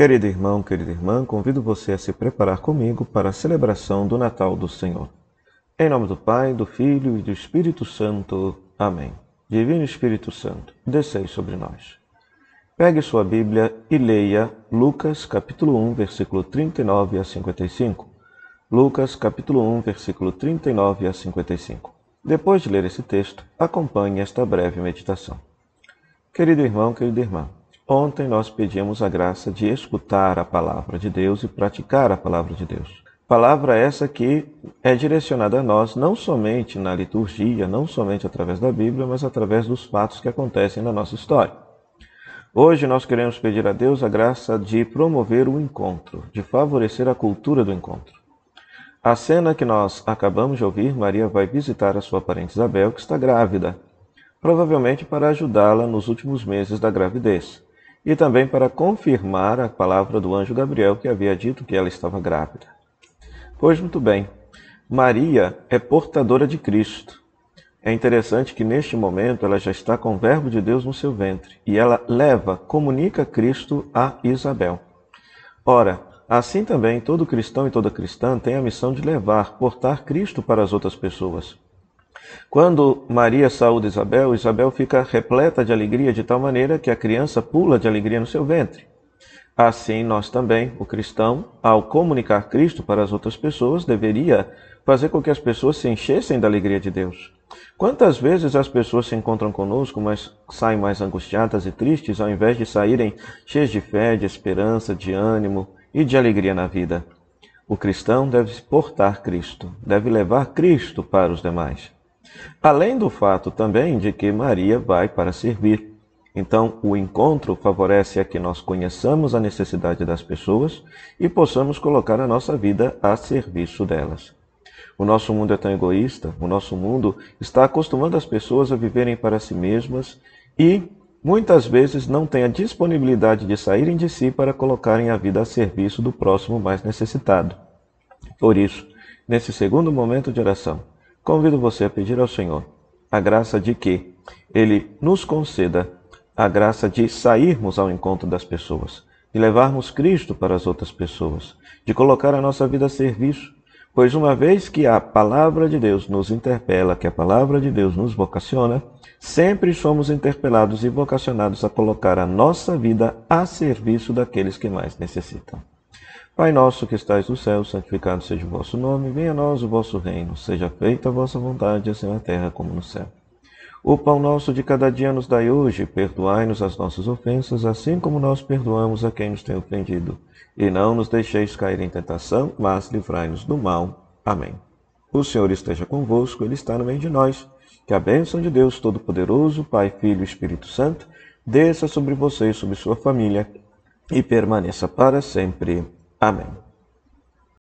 Querido irmão, querida irmã, convido você a se preparar comigo para a celebração do Natal do Senhor. Em nome do Pai, do Filho e do Espírito Santo. Amém. Divino Espírito Santo, descei sobre nós. Pegue sua Bíblia e leia Lucas capítulo 1, versículo 39 a 55. Lucas capítulo 1, versículo 39 a 55. Depois de ler esse texto, acompanhe esta breve meditação. Querido irmão, querida irmã, Ontem nós pedimos a graça de escutar a palavra de Deus e praticar a palavra de Deus. Palavra essa que é direcionada a nós não somente na liturgia, não somente através da Bíblia, mas através dos fatos que acontecem na nossa história. Hoje nós queremos pedir a Deus a graça de promover o encontro, de favorecer a cultura do encontro. A cena que nós acabamos de ouvir, Maria vai visitar a sua parente Isabel, que está grávida, provavelmente para ajudá-la nos últimos meses da gravidez e também para confirmar a palavra do anjo Gabriel que havia dito que ela estava grávida. Pois muito bem, Maria é portadora de Cristo. É interessante que neste momento ela já está com o Verbo de Deus no seu ventre e ela leva, comunica Cristo a Isabel. Ora, assim também todo cristão e toda cristã tem a missão de levar, portar Cristo para as outras pessoas. Quando Maria saúda Isabel, Isabel fica repleta de alegria de tal maneira que a criança pula de alegria no seu ventre. Assim, nós também, o cristão, ao comunicar Cristo para as outras pessoas, deveria fazer com que as pessoas se enchessem da alegria de Deus. Quantas vezes as pessoas se encontram conosco, mas saem mais angustiadas e tristes, ao invés de saírem cheias de fé, de esperança, de ânimo e de alegria na vida? O cristão deve portar Cristo, deve levar Cristo para os demais. Além do fato também de que Maria vai para servir. Então, o encontro favorece a que nós conheçamos a necessidade das pessoas e possamos colocar a nossa vida a serviço delas. O nosso mundo é tão egoísta, o nosso mundo está acostumando as pessoas a viverem para si mesmas e muitas vezes não tem a disponibilidade de saírem de si para colocarem a vida a serviço do próximo mais necessitado. Por isso, nesse segundo momento de oração, convido você a pedir ao Senhor a graça de que Ele nos conceda a graça de sairmos ao encontro das pessoas, de levarmos Cristo para as outras pessoas, de colocar a nossa vida a serviço, pois uma vez que a palavra de Deus nos interpela, que a palavra de Deus nos vocaciona, sempre somos interpelados e vocacionados a colocar a nossa vida a serviço daqueles que mais necessitam. Pai nosso que estais no céu, santificado seja o vosso nome, venha a nós o vosso reino, seja feita a vossa vontade, assim na terra como no céu. O pão nosso de cada dia nos dai hoje, perdoai-nos as nossas ofensas, assim como nós perdoamos a quem nos tem ofendido. E não nos deixeis cair em tentação, mas livrai-nos do mal. Amém. O Senhor esteja convosco, Ele está no meio de nós. Que a bênção de Deus Todo-Poderoso, Pai, Filho e Espírito Santo, desça sobre você e sobre sua família e permaneça para sempre. Amém.